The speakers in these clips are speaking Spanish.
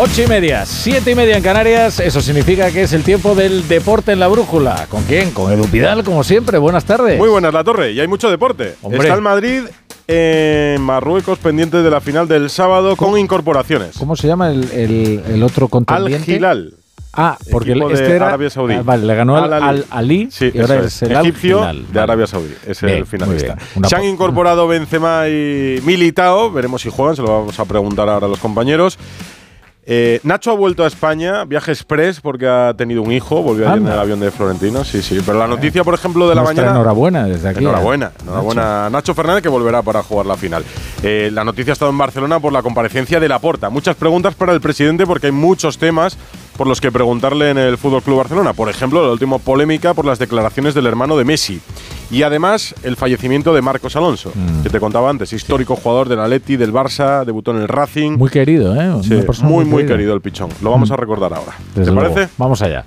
Ocho y media, siete y media en Canarias. Eso significa que es el tiempo del deporte en la brújula. ¿Con quién? Con Edu Pidal, como siempre. Buenas tardes. Muy buenas, La Torre. Y hay mucho deporte. Está el Madrid en Marruecos pendiente de la final del sábado con incorporaciones. ¿Cómo se llama el, otro contendiente? Al Hilal. Ah, porque este era Arabia Saudí. Ah, vale, le ganó al, Ali sí, y ahora es, el egipcio de Arabia Saudí. Es el finalista. Se han incorporado Benzema y Militao. Veremos si juegan, se lo vamos a preguntar ahora a los compañeros. Eh, Nacho ha vuelto a España, viaje express, porque ha tenido un hijo, volvió ayer en el avión de Florentino, sí, sí. Pero la noticia, por ejemplo, de la mañana. Enhorabuena desde aquí. Enhorabuena, ¿eh? enhorabuena. Nacho. Fernández que volverá para jugar la final. Eh, la noticia ha estado en Barcelona por la comparecencia de Laporta. Muchas preguntas para el presidente porque hay muchos temas por los que preguntarle en el Fútbol Club Barcelona. Por ejemplo, la última polémica por las declaraciones del hermano de Messi. Y además, el fallecimiento de Marcos Alonso, mm. que te contaba antes, histórico jugador del Atleti, del Barça, debutó en el Racing. Muy querido, ¿eh? muy, muy, querido. el pichón. Lo vamos a mm. recordar ahora. ¿Te parece? Vamos allá.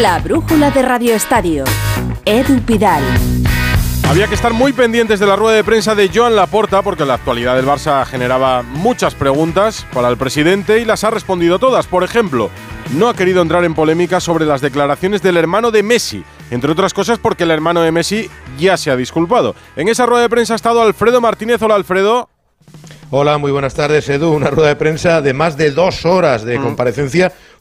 La brújula de Radio Estadio. Edu Pidal. Había que estar muy pendientes de la rueda de prensa de Joan Laporta porque la actualidad del Barça generaba muchas preguntas para el presidente y las ha respondido todas. Por ejemplo, no ha querido entrar en polémica sobre las declaraciones del hermano de Messi, entre otras cosas porque el hermano de Messi ya se ha disculpado. En esa rueda de prensa ha estado Alfredo Martínez. Hola Alfredo. Hola, muy buenas tardes, Edu. Una rueda de prensa de más de dos horas de mm.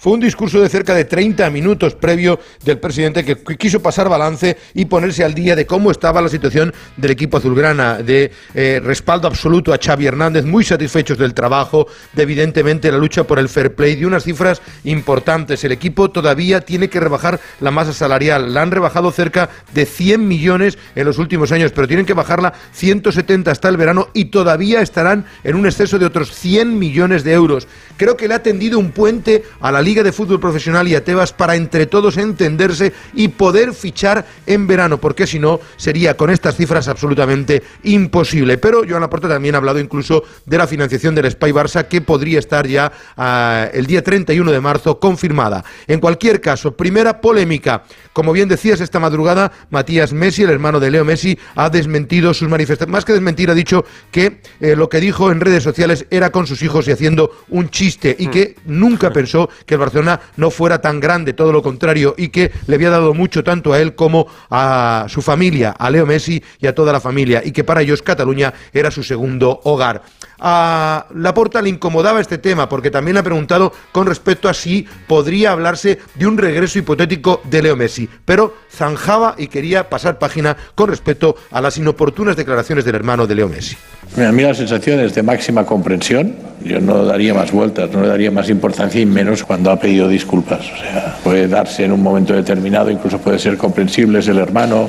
Fue un discurso de cerca de 30 minutos previo del presidente que quiso pasar balance y ponerse al día de cómo estaba la situación del equipo azulgrana, de eh, respaldo absoluto a Xavi Hernández, muy satisfechos del trabajo, de evidentemente la lucha por el fair play, de unas cifras importantes. El equipo todavía tiene que rebajar la masa salarial. La han rebajado cerca de 100 millones en los últimos años, pero tienen que bajarla 170 hasta el verano y todavía estarán en un exceso de otros 100 millones de euros. Creo que le ha tendido un puente a la Liga de Fútbol Profesional y a Tebas para entre todos entenderse y poder fichar en verano, porque si no sería con estas cifras absolutamente imposible. Pero Joan Laporta también ha hablado incluso de la financiación del Spy Barça que podría estar ya ah, el día 31 de marzo confirmada. En cualquier caso, primera polémica. Como bien decías esta madrugada, Matías Messi, el hermano de Leo Messi, ha desmentido sus manifestaciones. Más que desmentir, ha dicho que eh, lo que dijo en redes sociales era con sus hijos y haciendo un chiste y que nunca pensó que el Barcelona no fuera tan grande, todo lo contrario, y que le había dado mucho tanto a él como a su familia, a Leo Messi y a toda la familia, y que para ellos Cataluña era su segundo hogar. A Laporta le incomodaba este tema porque también le ha preguntado con respecto a si podría hablarse de un regreso hipotético de Leo Messi, pero zanjaba y quería pasar página con respecto a las inoportunas declaraciones del hermano de Leo Messi. A mí la sensación es de máxima comprensión. Yo no daría más vueltas, no le daría más importancia y menos cuando ha pedido disculpas. O sea, puede darse en un momento determinado, incluso puede ser comprensible, es el hermano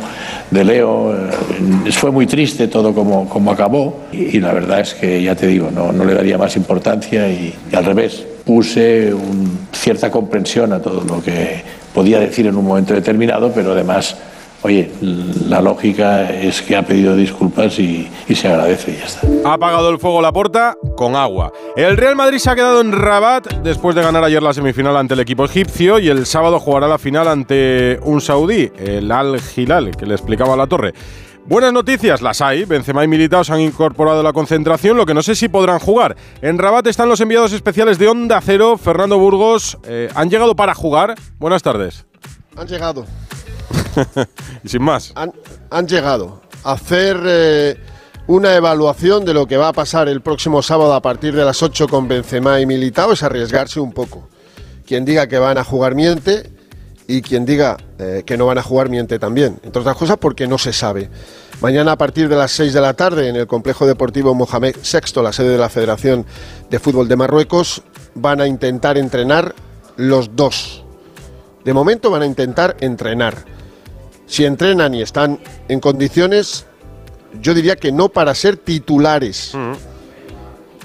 de Leo. Eh, fue muy triste todo como, como acabó y, la verdad es que, ya te digo, no, no le daría más importancia y, y al revés, puse un, cierta comprensión a todo lo que podía decir en un momento determinado, pero además oye, la lógica es que ha pedido disculpas y, se agradece y ya está. Ha apagado el fuego la puerta con agua. El Real Madrid se ha quedado en Rabat después de ganar ayer la semifinal ante el equipo egipcio y el sábado jugará la final ante un saudí, el Al Hilal, que le explicaba a la torre. Buenas noticias, las hay. Benzema y Militao se han incorporado a la concentración, lo que no sé si podrán jugar. En Rabat están los enviados especiales de Onda Cero, Fernando Burgos. Eh, ¿Han llegado para jugar? Buenas tardes. Han llegado. y sin más. Han, llegado a hacer eh, una evaluación de lo que va a pasar el próximo sábado a partir de las 8 con Benzema y Militao, es arriesgarse un poco. Quien diga que van a jugar miente y quien diga eh, que no van a jugar miente también. Entre otras cosas porque no se sabe. Mañana a partir de las 6 de la tarde en el Complejo Deportivo Mohamed VI, la sede de la Federación de Fútbol de Marruecos, van a intentar entrenar los dos. De momento van a intentar entrenar si entrenan y están en condiciones, yo diría que no para ser titulares.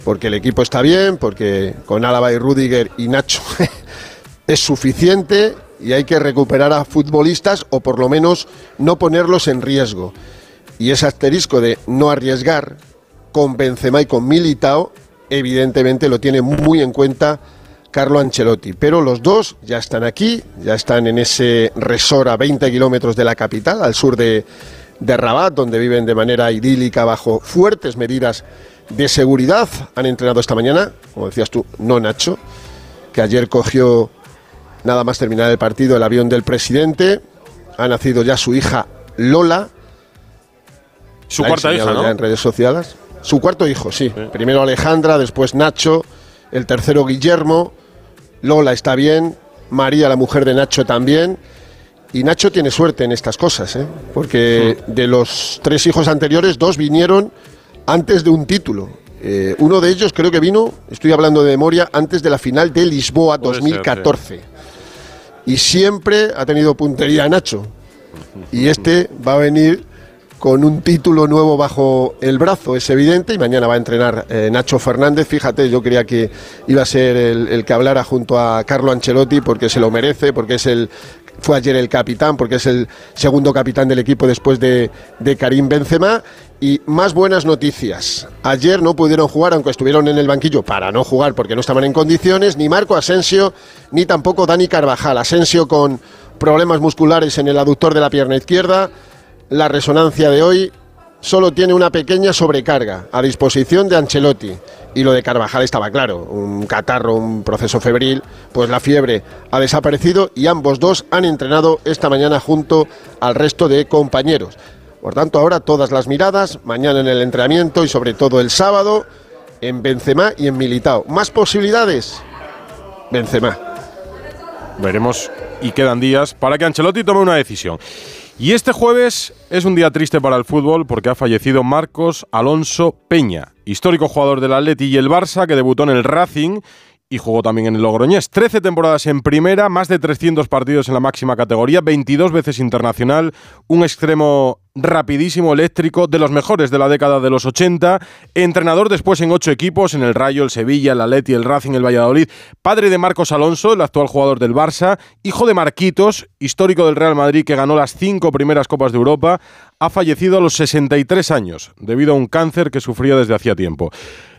Porque el equipo está bien, porque con Álava y Rudiger y Nacho es suficiente y hay que recuperar a futbolistas o por lo menos no ponerlos en riesgo. Y ese asterisco de no arriesgar con Benzema y con Militao, evidentemente lo tiene muy en cuenta Carlo Ancelotti. Pero los dos ya están aquí, ya están en ese resort a 20 kilómetros de la capital, al sur de, de Rabat, donde viven de manera idílica bajo fuertes medidas de seguridad. Han entrenado esta mañana, como decías tú, no Nacho, que ayer cogió, nada más terminar el partido, el avión del presidente. Ha nacido ya su hija Lola. Su La cuarta hija, ¿no? ya en redes sociales. Su cuarto hijo, sí. Primero Alejandra, después Nacho, el tercero Guillermo. Lola está bien, María, la mujer de Nacho, también. Y Nacho tiene suerte en estas cosas, ¿eh? porque de los tres hijos anteriores, dos vinieron antes de un título. Eh, uno de ellos creo que vino, estoy hablando de memoria, antes de la final de Lisboa Puede ser, 2014. Y siempre ha tenido puntería Nacho. Y este va a venir con un título nuevo bajo el brazo, es evidente, y mañana va a entrenar eh, Nacho Fernández. Fíjate, yo creía que iba a ser el, el que hablara junto a Carlo Ancelotti porque se lo merece, porque es el fue ayer el capitán, porque es el segundo capitán del equipo después de, de Karim Benzema. Y más buenas noticias. Ayer no pudieron jugar, aunque estuvieron en el banquillo para no jugar porque no estaban en condiciones, ni Marco Asensio, ni tampoco Dani Carvajal. Asensio con problemas musculares en el aductor de la pierna izquierda. La resonancia de hoy solo tiene una pequeña sobrecarga a disposición de Ancelotti. Y lo de Carvajal estaba claro, un catarro, un proceso febril, pues la fiebre ha desaparecido y ambos dos han entrenado esta mañana junto al resto de compañeros. Por tanto, ahora todas las miradas, mañana en el entrenamiento y sobre todo el sábado, en Benzema y en Militao. ¿Más posibilidades? Benzema. Veremos y quedan días para que Ancelotti tome una decisión. Y este jueves es un día triste para el fútbol porque ha fallecido Marcos Alonso Peña, histórico jugador del Atleti y el Barça que debutó en el Racing y jugó también en el Logroñés. 13 temporadas en primera, más de 300 partidos en la máxima categoría, 22 veces internacional, un extremo rapidísimo, eléctrico, de los mejores de la década de los 80, entrenador después en ocho equipos, en el Rayo, el Sevilla, el Atleti, el Racing, el Valladolid, padre de Marcos Alonso, el actual jugador del Barça, hijo de Marquitos, histórico del Real Madrid que ganó las cinco primeras Copas de Europa, ha fallecido a los 63 años debido a un cáncer que sufría desde hacía tiempo.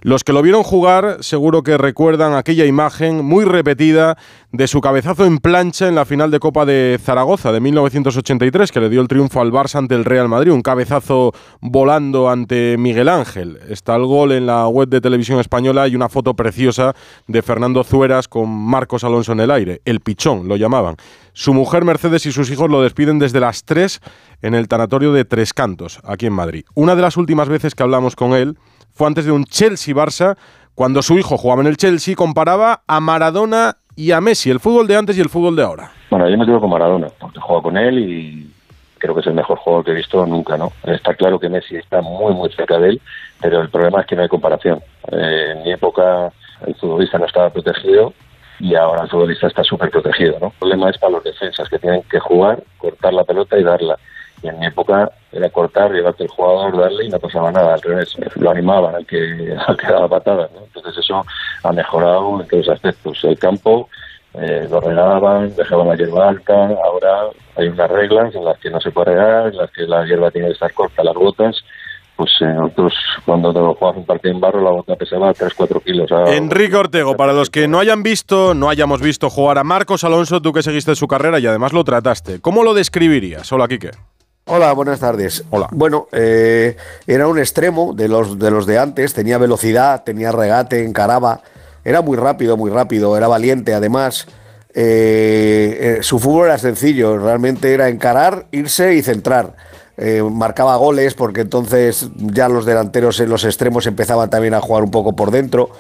Los que lo vieron jugar seguro que recuerdan aquella imagen muy repetida de su cabezazo en plancha en la final de Copa de Zaragoza de 1983 que le dio el triunfo al Barça ante el Real Madrid, un cabezazo volando ante Miguel Ángel. Está el gol en la web de televisión española y una foto preciosa de Fernando Zueras con Marcos Alonso en el aire, el pichón lo llamaban. Su mujer Mercedes y sus hijos lo despiden desde las 3 en el tanatorio de Tres Cantos, aquí en Madrid. Una de las últimas veces que hablamos con él fue antes de un Chelsea-Barça, cuando su hijo jugaba en el Chelsea, comparaba a Maradona y a Messi, el fútbol de antes y el fútbol de ahora. Bueno, yo me quedo con Maradona, porque juego con él y creo que es el mejor jugador que he visto nunca, ¿no? Está claro que Messi está muy, muy cerca de él, pero el problema es que no hay comparación. Eh, en mi época el futbolista no estaba protegido y ahora el futbolista está súper protegido, ¿no? El problema es para los defensas que tienen que jugar, cortar la pelota y darla. Y en mi época era cortar, llevarte el jugador, darle y no pasaba nada, al revés, lo animaban al que, al que daba patadas, ¿no? Entonces eso ha mejorado en todos los aspectos. El campo eh, lo regaban, dejaban la hierba alta, ahora hay unas reglas en las que no se puede regar, en las que la hierba tiene que estar corta, las botas, pues eh, nosotros cuando jugamos un partido en barro la bota pesaba 3-4 kilos. Ahora- Enrique Ortego, para los que no hayan visto, no hayamos visto jugar a Marcos Alonso, tú que seguiste su carrera y además lo trataste, ¿cómo lo describirías? Hola, Quique. Hola, buenas tardes. Hola. Bueno, eh, era un extremo de los, de los de antes, tenía velocidad, tenía regate, encaraba, era muy rápido, muy rápido, era valiente además. Eh, eh, su fútbol era sencillo, realmente era encarar, irse y centrar. Eh, marcaba goles porque entonces ya los delanteros en los extremos empezaban también a jugar un poco por dentro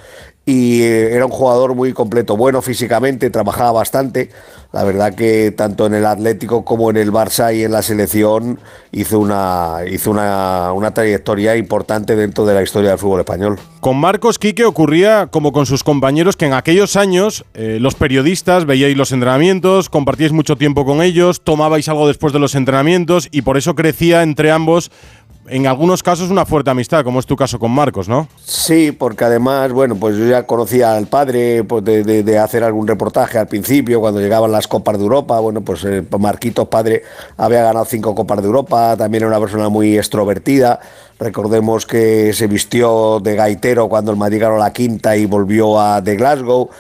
y eh, era un jugador muy completo, bueno físicamente, trabajaba bastante. La verdad que tanto en el Atlético como en el Barça y en la selección hizo una hizo una, una trayectoria importante dentro de la historia del fútbol español. Con Marcos Quique ocurría como con sus compañeros que en aquellos años eh, los periodistas veíais los entrenamientos, compartíais mucho tiempo con ellos, tomabais algo después de los entrenamientos y por eso crecía entre ambos en algunos casos una fuerte amistad, como es tu caso con Marcos, ¿no? Sí, porque además, bueno, pues yo ya conocía al padre pues de, hacer algún reportaje al principio, cuando llegaban las Copas de Europa. Bueno, pues eh, Marquitos padre había ganado cinco Copas de Europa, también era una persona muy extrovertida. Recordemos que se vistió de gaitero cuando el Madrid ganó la quinta y volvió a de Glasgow.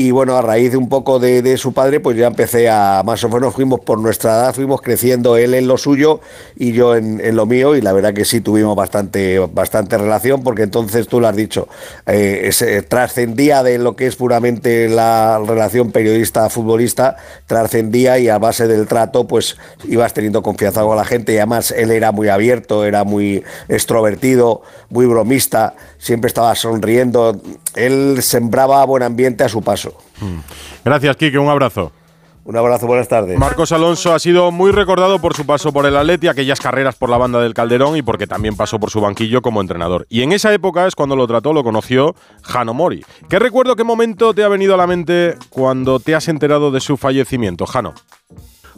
Y bueno, a raíz de un poco de, su padre, pues ya empecé a, más o menos fuimos por nuestra edad, fuimos creciendo él en lo suyo y yo en, lo mío, y la verdad que sí tuvimos bastante, bastante relación, porque entonces tú lo has dicho, eh, trascendía de lo que es puramente la relación periodista-futbolista, trascendía y a base del trato, pues ibas teniendo confianza con la gente, y además él era muy abierto, era muy extrovertido, muy bromista, siempre estaba sonriendo, él sembraba buen ambiente a su paso. Mm. Gracias, Kike, un abrazo. Un abrazo, buenas tardes. Marcos Alonso ha sido muy recordado por su paso por el Atleti, aquellas carreras por la banda del Calderón y porque también pasó por su banquillo como entrenador. Y en esa época es cuando lo trató, lo conoció Jano Mori. ¿Qué recuerdo, qué momento te ha venido a la mente cuando te has enterado de su fallecimiento, Jano?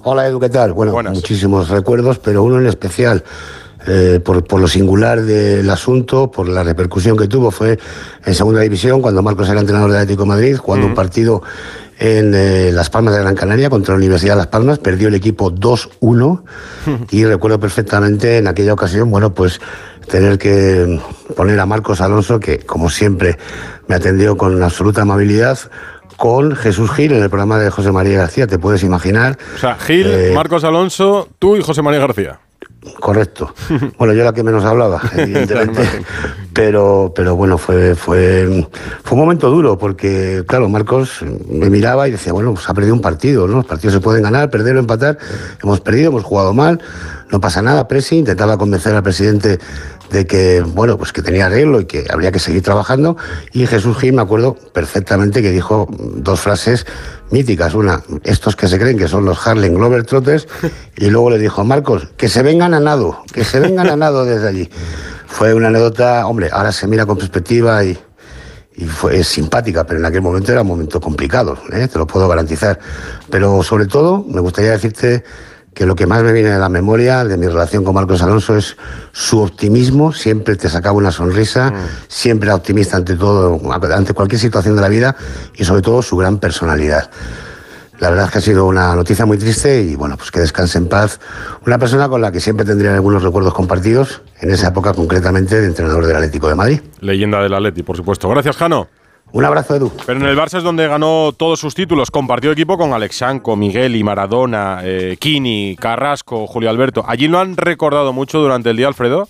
Hola Edu, ¿qué tal? Bueno, muchísimos recuerdos, pero uno en especial. Eh, por, lo singular del asunto, por la repercusión que tuvo, fue en segunda división, cuando Marcos era entrenador de Atlético de Madrid, jugando un partido en eh, Las Palmas de Gran Canaria contra la Universidad de Las Palmas, perdió el equipo 2-1 y recuerdo perfectamente en aquella ocasión, bueno, pues tener que poner a Marcos Alonso, que como siempre me atendió con absoluta amabilidad, con Jesús Gil en el programa de José María García, te puedes imaginar. O sea, Gil, eh, Marcos Alonso, tú y José María García. Correcto. Bueno, yo era que menos hablaba, evidentemente. pero, pero bueno, fue, fue, fue un momento duro porque, claro, Marcos me miraba y decía, bueno, pues ha perdido un partido, ¿no? Los partidos se pueden ganar, perder o empatar. Hemos perdido, hemos jugado mal, no pasa nada. Presi intentaba convencer al presidente de que, bueno, pues que tenía arreglo y que habría que seguir trabajando. Y Jesús Gil, me acuerdo perfectamente que dijo dos frases míticas. Una, estos que se creen que son los Harlem Globetrotters, y luego le dijo, Marcos, que se vengan a nado, que se vengan a nado desde allí. Fue una anécdota, hombre, ahora se mira con perspectiva y, y fue simpática, pero en aquel momento era un momento complicado, ¿eh? te lo puedo garantizar. Pero sobre todo, me gustaría decirte que lo que más me viene a la memoria de mi relación con Marcos Alonso es su optimismo, siempre te sacaba una sonrisa, mm. siempre era optimista ante todo, ante cualquier situación de la vida y sobre todo su gran personalidad. La verdad es que ha sido una noticia muy triste y bueno, pues que descanse en paz. Una persona con la que siempre tendría algunos recuerdos compartidos, en esa época concretamente de entrenador del Atlético de Madrid. Leyenda del Atleti, por supuesto. Gracias, Jano. Un abrazo, Edu. Pero en el Barça es donde ganó todos sus títulos. Compartió equipo con Alexanco, Miguel y Maradona, eh, Kini, Carrasco, Julio Alberto. ¿Allí lo han recordado mucho durante el día, Alfredo?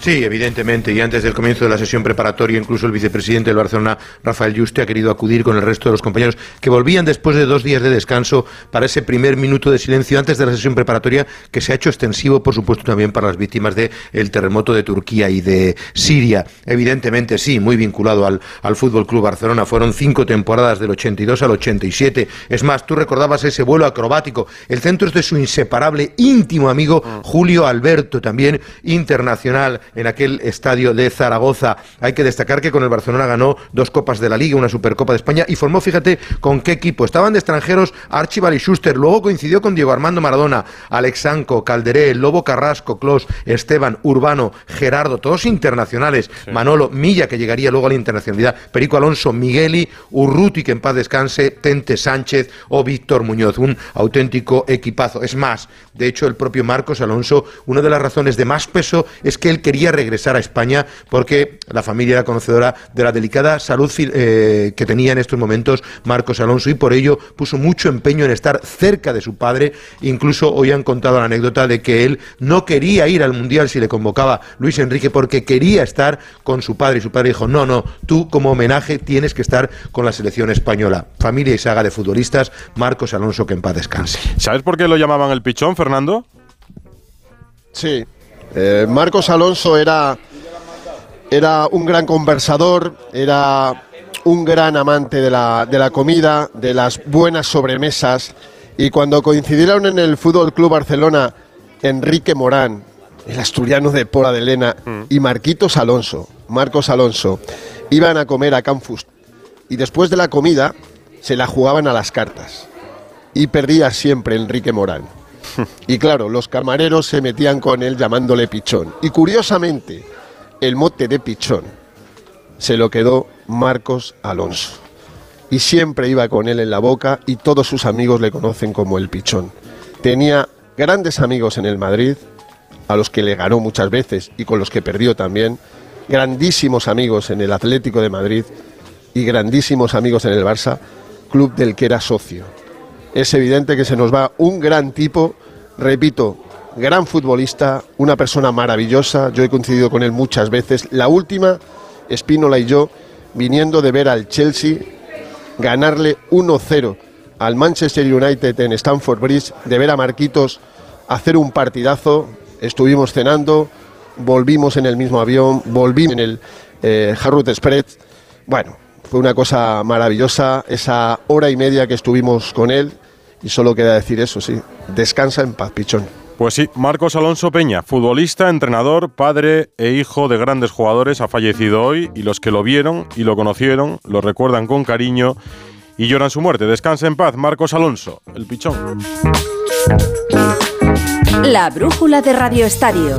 Sí, evidentemente. Y antes del comienzo de la sesión preparatoria, incluso el vicepresidente del Barcelona, Rafael Juste, ha querido acudir con el resto de los compañeros que volvían después de dos días de descanso para ese primer minuto de silencio antes de la sesión preparatoria, que se ha hecho extensivo, por supuesto, también para las víctimas del el terremoto de Turquía y de Siria. Evidentemente, sí, muy vinculado al, al Fútbol Club Barcelona. Fueron cinco temporadas del 82 al 87. Es más, tú recordabas ese vuelo acrobático. El centro es de su inseparable, íntimo amigo Julio Alberto, también internacional en aquel estadio de Zaragoza. Hay que destacar que con el Barcelona ganó dos Copas de la Liga, una Supercopa de España y formó, fíjate, con qué equipo. Estaban de extranjeros Archibald y Schuster, luego coincidió con Diego Armando Maradona, Alexanco, Calderé, Lobo Carrasco, Clos, Esteban, Urbano, Gerardo, todos internacionales. Manolo, Milla, que llegaría luego a la internacionalidad, Perico Alonso, Migueli, Urruti, que en paz descanse, Tente Sánchez o Víctor Muñoz. Un auténtico equipazo. Es más, de hecho, el propio Marcos Alonso, una de las razones de más peso es que él quería regresar a España porque la familia era conocedora de la delicada salud eh, que tenía en estos momentos Marcos Alonso y por ello puso mucho empeño en estar cerca de su padre. Incluso hoy han contado la anécdota de que él no quería ir al Mundial si le convocaba Luis Enrique porque quería estar con su padre y su padre dijo, no, no, tú como homenaje tienes que estar con la selección española. Familia y saga de futbolistas, Marcos Alonso que en paz descanse. ¿Sabes por qué lo llamaban el pichón, Fernando? Sí, eh, Marcos Alonso era, era un gran conversador, era un gran amante de la, de la comida, de las buenas sobremesas. Y cuando coincidieron en el Fútbol Club Barcelona Enrique Morán, el asturiano de Pola de Lena, mm. y Marquitos Alonso, Marcos Alonso, iban a comer a Canfus. Y después de la comida se la jugaban a las cartas. Y perdía siempre Enrique Morán. Y claro, los camareros se metían con él llamándole pichón. Y curiosamente, el mote de pichón se lo quedó Marcos Alonso. Y siempre iba con él en la boca y todos sus amigos le conocen como el pichón. Tenía grandes amigos en el Madrid, a los que le ganó muchas veces y con los que perdió también, grandísimos amigos en el Atlético de Madrid y grandísimos amigos en el Barça, club del que era socio. Es evidente que se nos va un gran tipo, repito, gran futbolista, una persona maravillosa, yo he coincidido con él muchas veces. La última, Espínola y yo, viniendo de ver al Chelsea ganarle 1-0 al Manchester United en Stamford Bridge, de ver a Marquitos hacer un partidazo, estuvimos cenando, volvimos en el mismo avión, volvimos en el eh, Express. Bueno, fue una cosa maravillosa esa hora y media que estuvimos con él y solo queda decir eso, sí, descansa en paz, pichón. Pues sí, Marcos Alonso Peña, futbolista, entrenador, padre e hijo de grandes jugadores, ha fallecido hoy y los que lo vieron y lo conocieron lo recuerdan con cariño y lloran su muerte. Descansa en paz, Marcos Alonso, el pichón. La brújula de Radio Estadio.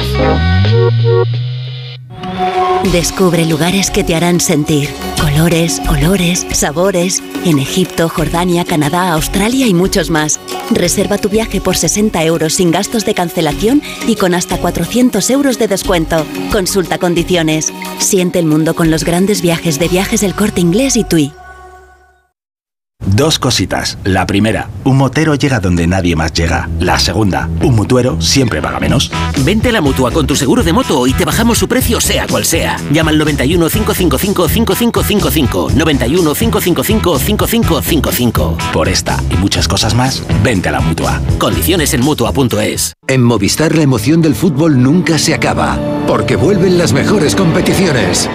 Descubre lugares que te harán sentir. Colores, olores, sabores. En Egipto, Jordania, Canadá, Australia y muchos más. Reserva tu viaje por 60 euros sin gastos de cancelación y con hasta 400 euros de descuento. Consulta condiciones. Siente el mundo con los grandes viajes de viajes del corte inglés y TUI. Dos cositas. La primera, un motero llega donde nadie más llega. La segunda, un mutuero siempre paga menos. Vente a la mutua con tu seguro de moto y te bajamos su precio sea cual sea. Llama al 91 555 5555. 91 555 5555. Por esta y muchas cosas más, vente a la mutua. Condiciones en mutua.es. En Movistar la emoción del fútbol nunca se acaba, porque vuelven las mejores competiciones.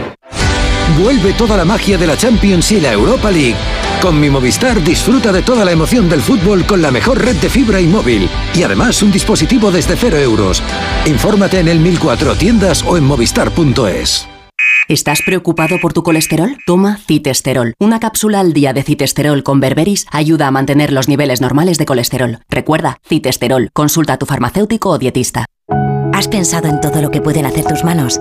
Vuelve toda la magia de la Champions y la Europa League. Con mi Movistar disfruta de toda la emoción del fútbol con la mejor red de fibra y móvil. Y además un dispositivo desde cero euros. Infórmate en el 1004 tiendas o en movistar.es. ¿Estás preocupado por tu colesterol? Toma citesterol. Una cápsula al día de citesterol con berberis ayuda a mantener los niveles normales de colesterol. Recuerda, citesterol. Consulta a tu farmacéutico o dietista. ¿Has pensado en todo lo que pueden hacer tus manos?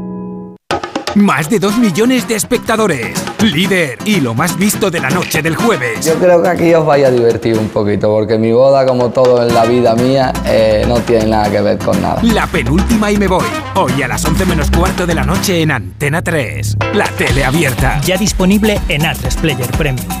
Más de 2 millones de espectadores. Líder y lo más visto de la noche del jueves. Yo creo que aquí os vais a divertir un poquito, porque mi boda, como todo en la vida mía, eh, no tiene nada que ver con nada. La penúltima y me voy. Hoy a las 11 menos cuarto de la noche en Antena 3. La tele abierta. Ya disponible en Atlas Player Premium.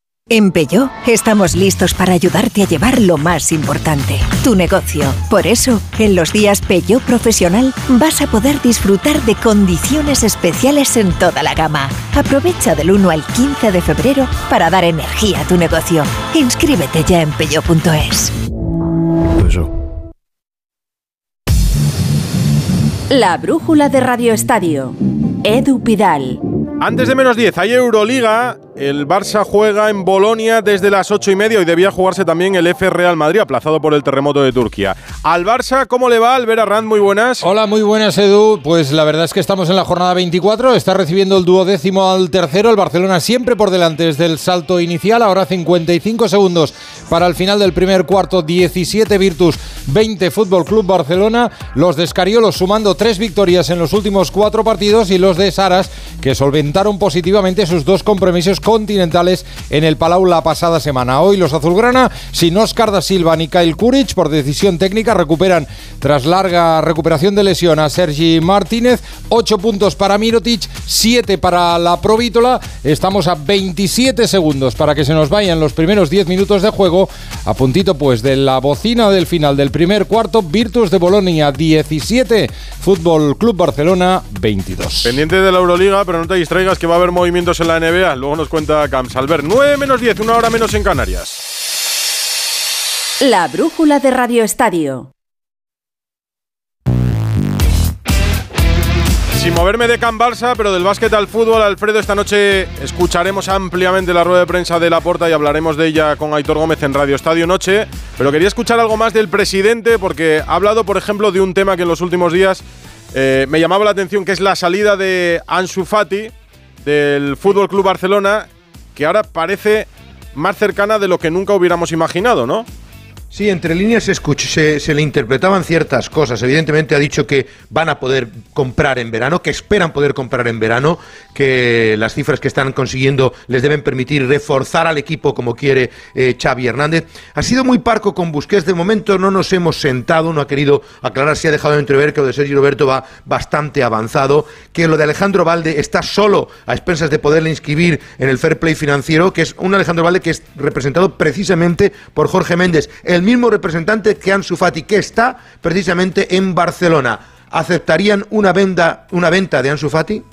En Peugeot estamos listos para ayudarte a llevar lo más importante, tu negocio. Por eso, en los días Peugeot Profesional vas a poder disfrutar de condiciones especiales en toda la gama. Aprovecha del 1 al 15 de febrero para dar energía a tu negocio. Inscríbete ya en peugeot.es. La brújula de Radio Estadio. Edu Pidal. Antes de menos 10, hay Euroliga. El Barça juega en Bolonia desde las 8 y media y debía jugarse también el F Real Madrid, aplazado por el terremoto de Turquía. Al Barça, ¿cómo le va? Albert Arrand, muy buenas. Hola, muy buenas, Edu. Pues la verdad es que estamos en la jornada 24. Está recibiendo el duodécimo al tercero. El Barcelona siempre por delante desde el salto inicial. Ahora 55 segundos para el final del primer cuarto. 17 Virtus, 20 Fútbol Club Barcelona. Los de Escariolos sumando tres victorias en los últimos cuatro partidos y los de Saras que solventaron positivamente sus dos compromisos continentales en el Palau la pasada semana. Hoy los azulgrana, sin Oscar da Silva ni Kyle Kuric, por decisión técnica, recuperan tras larga recuperación de lesión a Sergi Martínez. 8 puntos para Mirotic, 7 para la Provítola. Estamos a 27 segundos para que se nos vayan los primeros 10 minutos de juego. A puntito pues de la bocina del final del primer cuarto, Virtus de Bolonia 17, Fútbol Club Barcelona 22. Pendiente de la Euroliga, pero no te distraigas que va a haber movimientos en la NBA. Luego nos cuenta Camps. Albert, 9 menos 10, una hora menos en Canarias. La brújula de Radio Estadio. sin moverme de Can Barça, pero del básquet al fútbol, Alfredo, esta noche escucharemos ampliamente la rueda de prensa de Laporta y hablaremos de ella con Aitor Gómez en Radio Estadio Noche. Pero quería escuchar algo más del presidente, porque ha hablado, por ejemplo, de un tema que en los últimos días eh, me llamaba la atención, que es la salida de Ansu Fati del Fútbol Club Barcelona, que ahora parece más cercana de lo que nunca hubiéramos imaginado, ¿no? Sí, entre líneas se, se, se, le interpretaban ciertas cosas. Evidentemente ha dicho que van a poder comprar en verano, que esperan poder comprar en verano, que las cifras que están consiguiendo les deben permitir reforzar al equipo como quiere eh, Xavi Hernández. Ha sido muy parco con Busquets. De momento no nos hemos sentado, no ha querido aclarar si ha dejado de entrever que lo de Sergio Roberto va bastante avanzado, que lo de Alejandro Valde está solo a expensas de poderle inscribir en el fair play financiero, que es un Alejandro Valde que es representado precisamente por Jorge Méndez. El el mismo representante que Ansu Fati, que está precisamente en Barcelona. ¿Aceptarían una venta, una venta de Ansu Fati?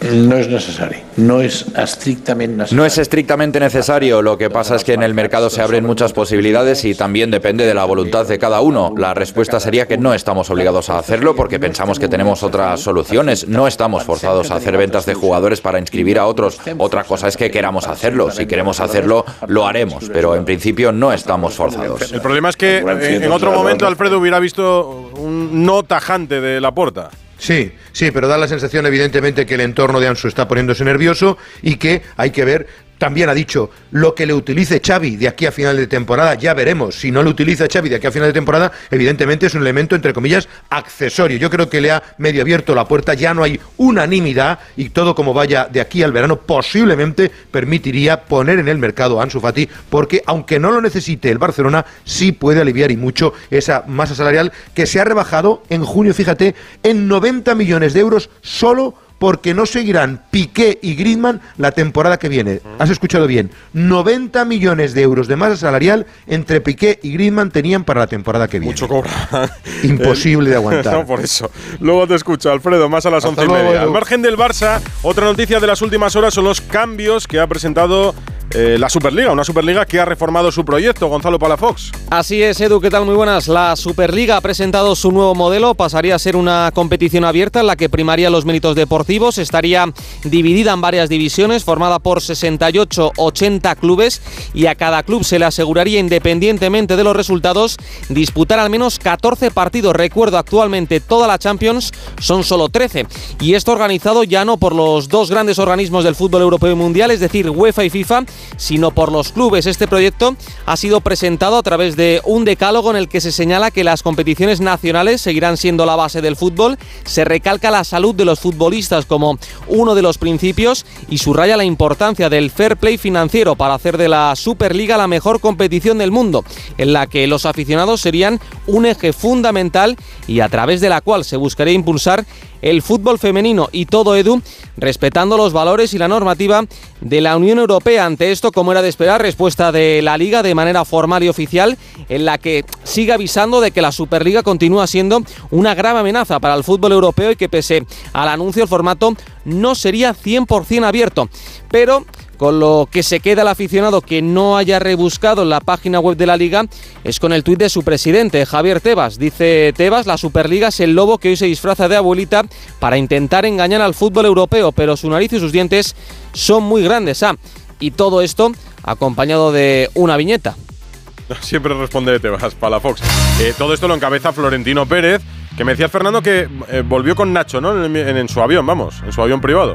No es necesario, no es estrictamente necesario. No es estrictamente necesario, lo que pasa es que en el mercado se abren muchas posibilidades y también depende de la voluntad de cada uno. La respuesta sería que no estamos obligados a hacerlo porque pensamos que tenemos otras soluciones. No estamos forzados a hacer ventas de jugadores para inscribir a otros. Otra cosa es que queramos hacerlo. Si queremos hacerlo, lo haremos, pero en principio no estamos forzados. El problema es que en otro momento Alfredo hubiera visto un no tajante de la puerta. Sí, sí, pero da la sensación evidentemente que el entorno de Ansu está poniéndose nervioso y que hay que ver también ha dicho lo que le utilice Xavi de aquí a final de temporada, ya veremos. Si no lo utiliza Xavi de aquí a final de temporada, evidentemente es un elemento, entre comillas, accesorio. Yo creo que le ha medio abierto la puerta, ya no hay unanimidad y todo como vaya de aquí al verano posiblemente permitiría poner en el mercado a Ansu Fati, porque aunque no lo necesite el Barcelona, sí puede aliviar y mucho esa masa salarial que se ha rebajado en junio, fíjate, en 90 millones de euros solo porque no seguirán Piqué y Griezmann la temporada que viene. Has escuchado bien, 90 millones de euros de masa salarial entre Piqué y Griezmann tenían para la temporada que viene. Mucho cobra. Imposible de aguantar. no, por eso. Luego te escucho, Alfredo, más a las once y media. Al margen del Barça, otra noticia de las últimas horas son los cambios que ha presentado eh, la Superliga, una Superliga que ha reformado su proyecto, Gonzalo Palafox. Así es, Edu, ¿qué tal? Muy buenas. La Superliga ha presentado su nuevo modelo, pasaría a ser una competición abierta en la que primaría los méritos deportivos, estaría dividida en varias divisiones, formada por 68-80 clubes y a cada club se le aseguraría, independientemente de los resultados, disputar al menos 14 partidos. Recuerdo, actualmente toda la Champions son solo 13 y esto organizado ya no por los dos grandes organismos del fútbol europeo y mundial, es decir, UEFA y FIFA, sino por los clubes. Este proyecto ha sido presentado a través de un decálogo en el que se señala que las competiciones nacionales seguirán siendo la base del fútbol, se recalca la salud de los futbolistas como uno de los principios y subraya la importancia del fair play financiero para hacer de la Superliga la mejor competición del mundo, en la que los aficionados serían un eje fundamental y a través de la cual se buscaría impulsar el fútbol femenino y todo Edu respetando los valores y la normativa de la Unión Europea. Ante esto, como era de esperar, respuesta de la Liga de manera formal y oficial en la que sigue avisando de que la Superliga continúa siendo una grave amenaza para el fútbol europeo y que pese al anuncio el formato no sería 100% abierto. Pero con lo que se queda el aficionado que no haya rebuscado en la página web de la liga es con el tuit de su presidente, Javier Tebas. Dice Tebas, la Superliga es el lobo que hoy se disfraza de abuelita para intentar engañar al fútbol europeo, pero su nariz y sus dientes son muy grandes. Ah, y todo esto acompañado de una viñeta. Siempre responde Tebas, Palafox. Eh, todo esto lo encabeza Florentino Pérez, que me decía Fernando que eh, volvió con Nacho, ¿no? En, su avión, vamos, en su avión privado.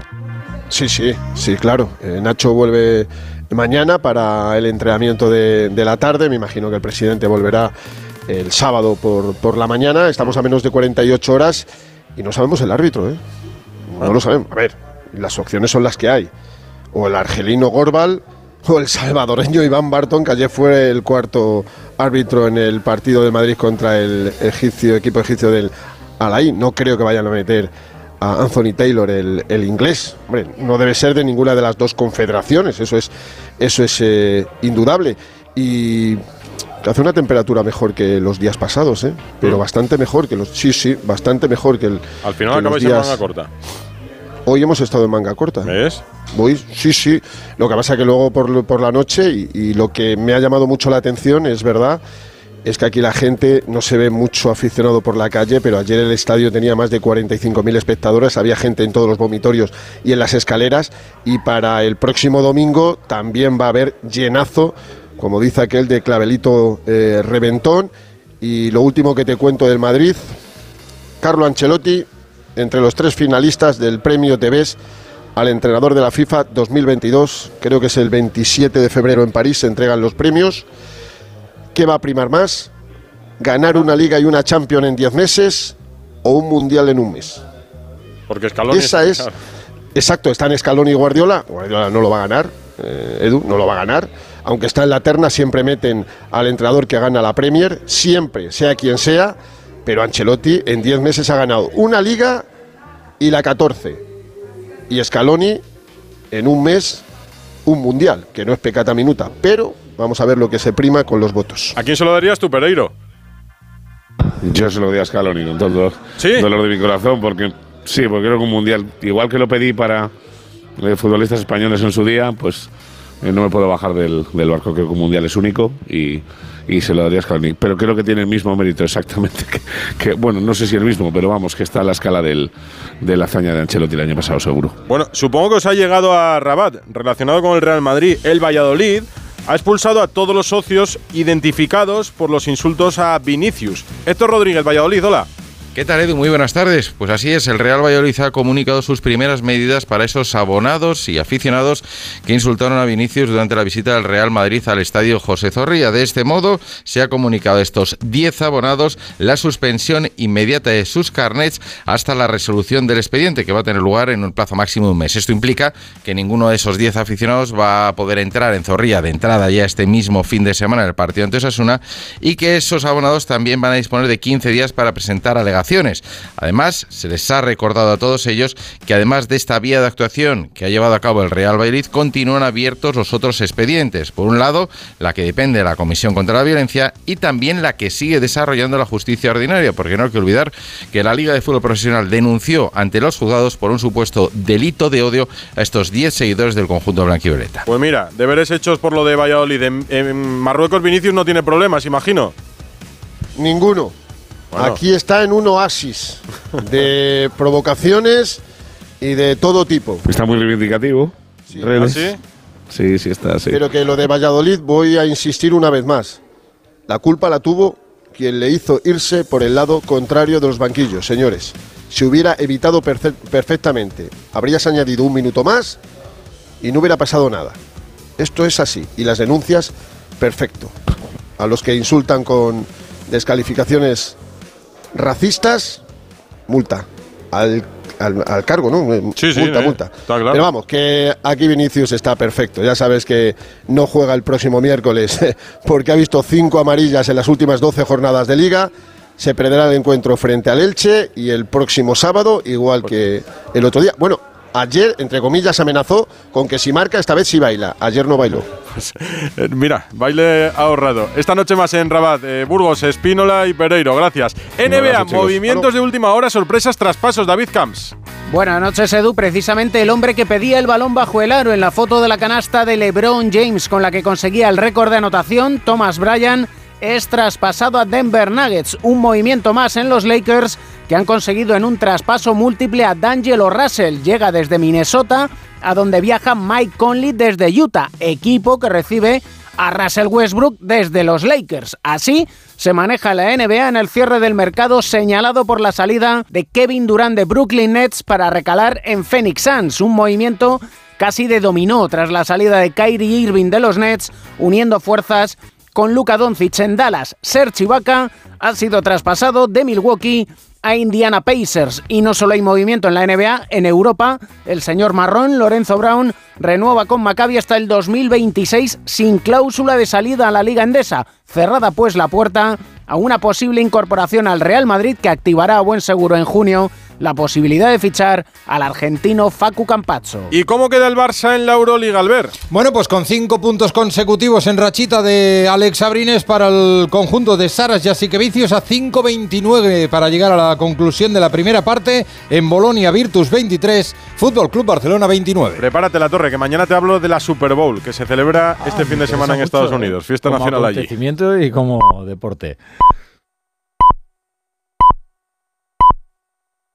Sí, sí, sí, claro. Eh, Nacho vuelve mañana para el entrenamiento de, la tarde. Me imagino que el presidente volverá el sábado por, por, la mañana. Estamos a menos de 48 horas y no sabemos el árbitro, ¿eh? No lo sabemos. A ver, las opciones son las que hay. O el argelino Gorbal o el salvadoreño Iván Barton, que ayer fue el cuarto árbitro en el partido de Madrid contra el egipcio, equipo egipcio del Alaí. No creo que vayan a meter a Anthony Taylor, el, el, inglés. Hombre, no debe ser de ninguna de las dos confederaciones, eso es, eso es eh, indudable. Y hace una temperatura mejor que los días pasados, ¿eh? pero mm. bastante mejor que los. Sí, sí, bastante mejor que el. Al final acabáis días... en manga corta. Hoy hemos estado en manga corta. ¿Ves? Voy, sí, sí. Lo que pasa es que luego por, por la noche, y, y, lo que me ha llamado mucho la atención es verdad es que aquí la gente no se ve mucho aficionado por la calle, pero ayer el estadio tenía más de 45.000 espectadores, había gente en todos los vomitorios y en las escaleras, y para el próximo domingo también va a haber llenazo, como dice aquel de Clavelito eh, Reventón. Y lo último que te cuento del Madrid, Carlo Ancelotti, entre los tres finalistas del premio TVS al entrenador de la FIFA 2022, creo que es el 27 de febrero en París, se entregan los premios. ¿Qué va a primar más? ¿Ganar una liga y una Champions en 10 meses o un mundial en un mes? Porque Scaloni Esa es. Exacto, está en Scaloni y Guardiola. Guardiola no lo va a ganar, eh, Edu, no lo va a ganar. Aunque está en la terna, siempre meten al entrenador que gana la Premier, siempre, sea quien sea. Pero Ancelotti en 10 meses ha ganado una liga y la 14. Y Scaloni en un mes un mundial, que no es pecata minuta. Pero Vamos a ver lo que se prima con los votos. ¿A quién se lo darías tú, Pereiro? Yo se lo di a Scaloni con todo el dolor de mi corazón, porque sí, porque creo que un mundial, igual que lo pedí para eh, futbolistas españoles en su día, pues eh, no me puedo bajar del, barco. Creo que un mundial es único y, se lo daría a Scaloni. Pero creo que tiene el mismo mérito exactamente. Que, bueno, no sé si el mismo, pero vamos, que está a la escala del, de la hazaña de Ancelotti el año pasado, seguro. Bueno, supongo que os ha llegado a Rabat, relacionado con el Real Madrid, el Valladolid ha expulsado a todos los socios identificados por los insultos a Vinicius. Héctor Rodríguez, Valladolid, hola. ¿Qué tal, Edu? Muy buenas tardes. Pues así es, el Real Valladolid ha comunicado sus primeras medidas para esos abonados y aficionados que insultaron a Vinicius durante la visita del Real Madrid al estadio José Zorrilla. De este modo, se ha comunicado a estos 10 abonados la suspensión inmediata de sus carnets hasta la resolución del expediente, que va a tener lugar en un plazo máximo de un mes. Esto implica que ninguno de esos 10 aficionados va a poder entrar en Zorrilla de entrada ya este mismo fin de semana en el partido ante Osasuna y que esos abonados también van a disponer de 15 días para presentar alegaciones Además, se les ha recordado a todos ellos que además de esta vía de actuación que ha llevado a cabo el Real Valladolid, continúan abiertos los otros expedientes. Por un lado, la que depende de la Comisión contra la Violencia y también la que sigue desarrollando la justicia ordinaria, porque no hay que olvidar que la Liga de Fútbol Profesional denunció ante los juzgados por un supuesto delito de odio a estos 10 seguidores del conjunto blanquivioleta. Pues mira, deberes hechos por lo de Valladolid. en Marruecos Vinicius no tiene problemas, imagino. Ninguno. Aquí está en un oasis de provocaciones y de todo tipo. Está muy reivindicativo. Sí, ¿Ah, ¿Sí? sí, sí está, sí. Pero que lo de Valladolid voy a insistir una vez más. La culpa la tuvo quien le hizo irse por el lado contrario de los banquillos, señores. Se hubiera evitado perfectamente. Habrías añadido un minuto más y no hubiera pasado nada. Esto es así. Y las denuncias, perfecto. A los que insultan con descalificaciones racistas, multa. Al, al, cargo, ¿no? Sí, sí, multa, multa. Pero vamos, que aquí Vinicius está perfecto. Ya sabes que no juega el próximo miércoles porque ha visto cinco amarillas en las últimas 12 jornadas de liga. Se perderá el encuentro frente al Elche y el próximo sábado, igual que el otro día. Bueno, Ayer, entre comillas, amenazó con que si marca, esta vez sí baila. Ayer no bailó. Pues, eh, mira, baile ahorrado. Esta noche más en Rabat, eh, Burgos, Espínola y Pereiro. Gracias. NBA, movimientos de última hora, sorpresas, traspasos. David Camps. Buenas noches, Edu. Precisamente el hombre que pedía el balón bajo el aro en la foto de la canasta de LeBron James, con la que conseguía el récord de anotación, Thomas Bryan es traspasado a Denver Nuggets, un movimiento más en los Lakers que han conseguido en un traspaso múltiple a D'Angelo Russell. Llega desde Minnesota, a donde viaja Mike Conley desde Utah, equipo que recibe a Russell Westbrook desde los Lakers. Así se maneja la NBA en el cierre del mercado señalado por la salida de Kevin Durant de Brooklyn Nets para recalar en Phoenix Suns, un movimiento casi de dominó tras la salida de Kyrie Irving de los Nets, uniendo fuerzas con Luka Doncic en Dallas. Serge Ibaka ha sido traspasado de Milwaukee a Indiana Pacers. Y no solo hay movimiento en la NBA, en Europa, el señor marrón Lorenzo Brown renueva con Maccabi hasta el 2026 sin cláusula de salida a la Liga Endesa. Cerrada pues la puerta a una posible incorporación al Real Madrid que activará a buen seguro en junio la posibilidad de fichar al argentino Facu Campazzo. ¿Y cómo queda el Barça en la Euroliga, Albert? Bueno, pues con cinco puntos consecutivos en rachita de Alex Abrines para el conjunto de Saras Jasikevicius a 5.29 para llegar a la conclusión de la primera parte en Bolonia Virtus 23, Fútbol Club Barcelona 29. Prepárate la torre, que mañana te hablo de la Super Bowl, que se celebra este fin de semana en Estados Unidos, fiesta como nacional allí. acontecimiento y como deporte.